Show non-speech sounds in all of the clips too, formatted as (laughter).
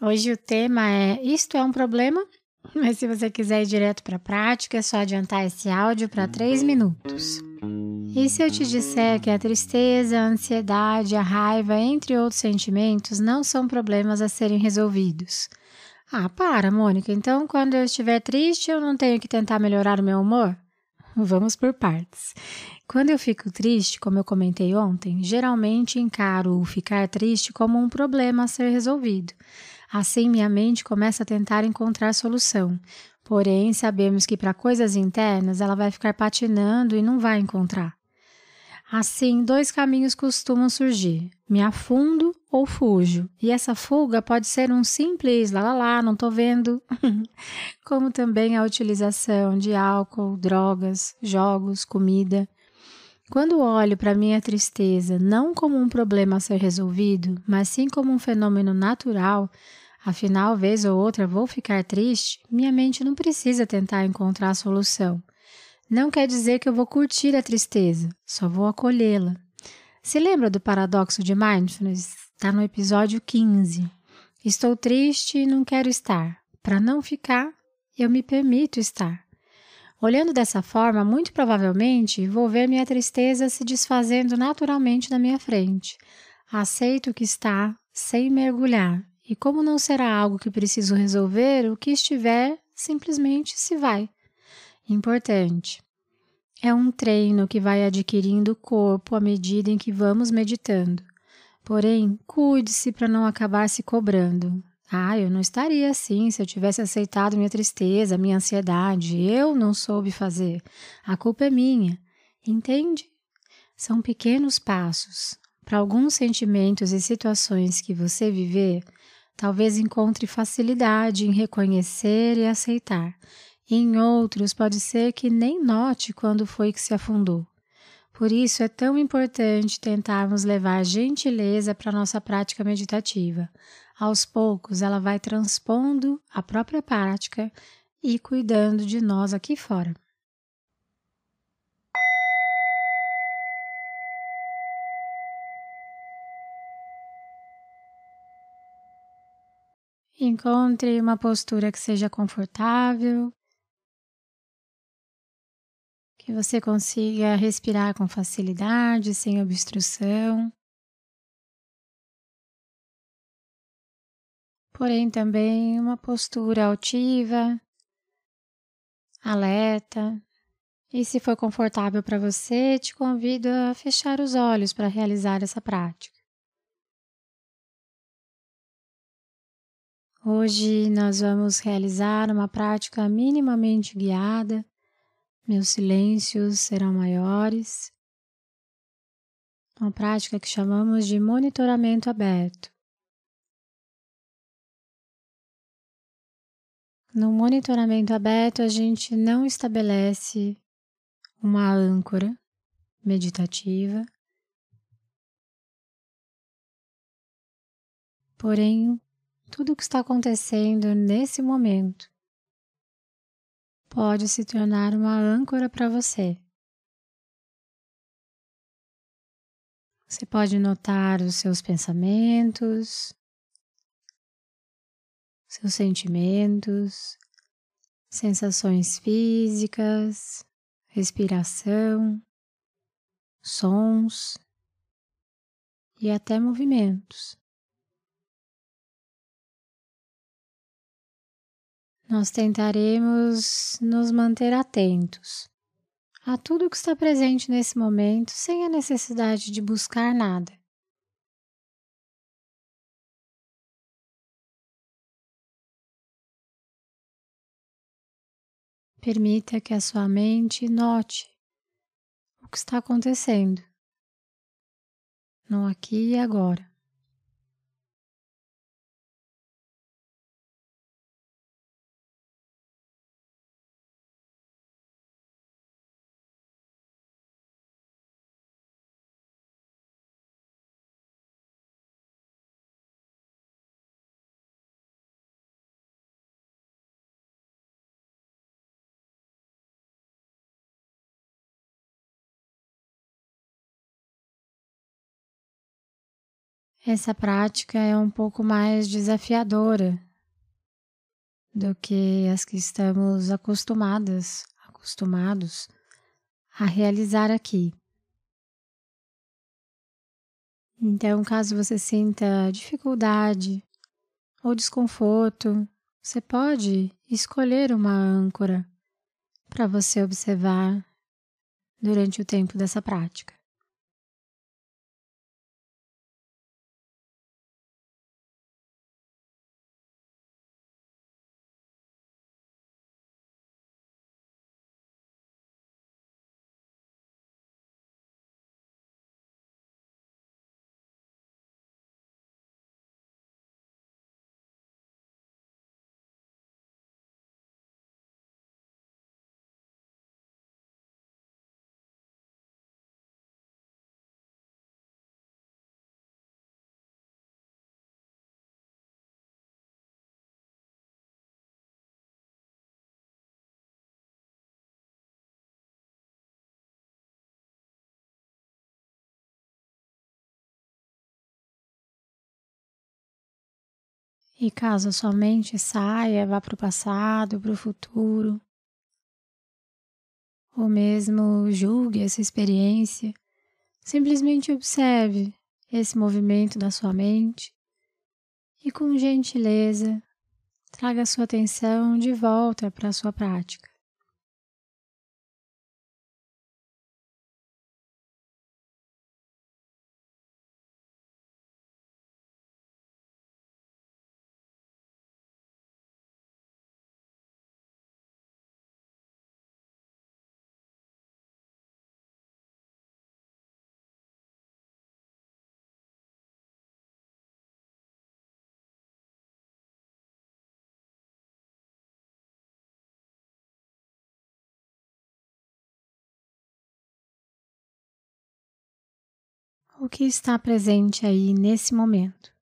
Hoje o tema é Isto é um problema? (laughs) Mas se você quiser ir direto para a prática, é só adiantar esse áudio para 3 minutos. E se eu te disser que a tristeza, a ansiedade, a raiva, entre outros sentimentos, não são problemas a serem resolvidos? Ah, para, Mônica. Então, quando eu estiver triste, eu não tenho que tentar melhorar o meu humor? Vamos por partes. Quando eu fico triste, como eu comentei ontem, geralmente encaro o ficar triste como um problema a ser resolvido. Assim, minha mente começa a tentar encontrar solução. Porém, sabemos que para coisas internas ela vai ficar patinando e não vai encontrar. Assim, dois caminhos costumam surgir: me afundo ou fujo. E essa fuga pode ser um simples lá lá lá, não tô vendo, (laughs) como também a utilização de álcool, drogas, jogos, comida. Quando olho para minha tristeza não como um problema a ser resolvido, mas sim como um fenômeno natural, afinal, vez ou outra vou ficar triste, minha mente não precisa tentar encontrar a solução. Não quer dizer que eu vou curtir a tristeza, só vou acolhê-la. Se lembra do paradoxo de mindfulness? Está no episódio 15. Estou triste e não quero estar. Para não ficar, eu me permito estar. Olhando dessa forma, muito provavelmente vou ver minha tristeza se desfazendo naturalmente na minha frente. Aceito o que está, sem mergulhar, e como não será algo que preciso resolver, o que estiver simplesmente se vai. Importante. É um treino que vai adquirindo corpo à medida em que vamos meditando. Porém, cuide-se para não acabar se cobrando. Ah, eu não estaria assim se eu tivesse aceitado minha tristeza, minha ansiedade. Eu não soube fazer. A culpa é minha. Entende? São pequenos passos. Para alguns sentimentos e situações que você viver, talvez encontre facilidade em reconhecer e aceitar. Em outros, pode ser que nem note quando foi que se afundou. Por isso é tão importante tentarmos levar gentileza para nossa prática meditativa. Aos poucos, ela vai transpondo a própria prática e cuidando de nós aqui fora. Encontre uma postura que seja confortável, que você consiga respirar com facilidade, sem obstrução. Porém, também uma postura altiva, alerta. E se for confortável para você, te convido a fechar os olhos para realizar essa prática. Hoje nós vamos realizar uma prática minimamente guiada meus silêncios serão maiores. Uma prática que chamamos de monitoramento aberto. No monitoramento aberto, a gente não estabelece uma âncora meditativa, porém, tudo o que está acontecendo nesse momento pode se tornar uma âncora para você. Você pode notar os seus pensamentos, seus sentimentos, sensações físicas, respiração, sons e até movimentos. nós tentaremos nos manter atentos a tudo que está presente nesse momento sem a necessidade de buscar nada. Permita que a sua mente note o que está acontecendo no aqui e agora. Essa prática é um pouco mais desafiadora do que as que estamos acostumadas, acostumados a realizar aqui. Então, caso você sinta dificuldade ou desconforto, você pode escolher uma âncora para você observar durante o tempo dessa prática. E caso a sua mente saia, vá para o passado, para o futuro, ou mesmo julgue essa experiência, simplesmente observe esse movimento da sua mente e, com gentileza, traga sua atenção de volta para a sua prática. O que está presente aí nesse momento.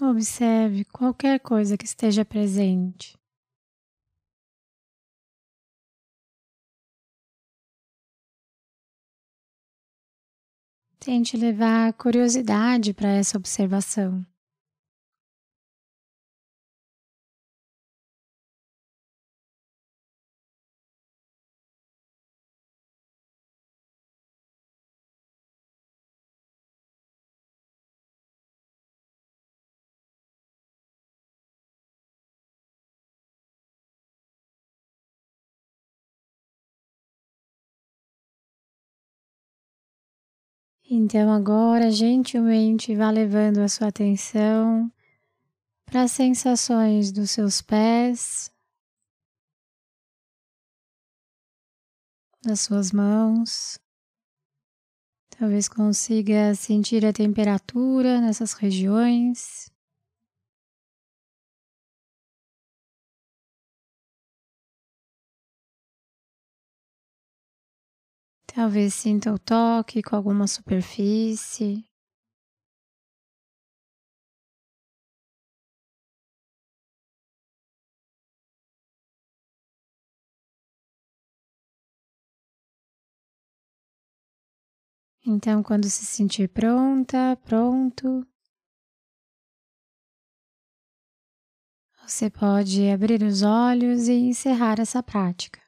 Observe qualquer coisa que esteja presente. Tente levar curiosidade para essa observação. Então agora gentilmente vá levando a sua atenção para as sensações dos seus pés, das suas mãos. Talvez consiga sentir a temperatura nessas regiões. Talvez sinta o toque com alguma superfície. Então, quando se sentir pronta, pronto, você pode abrir os olhos e encerrar essa prática.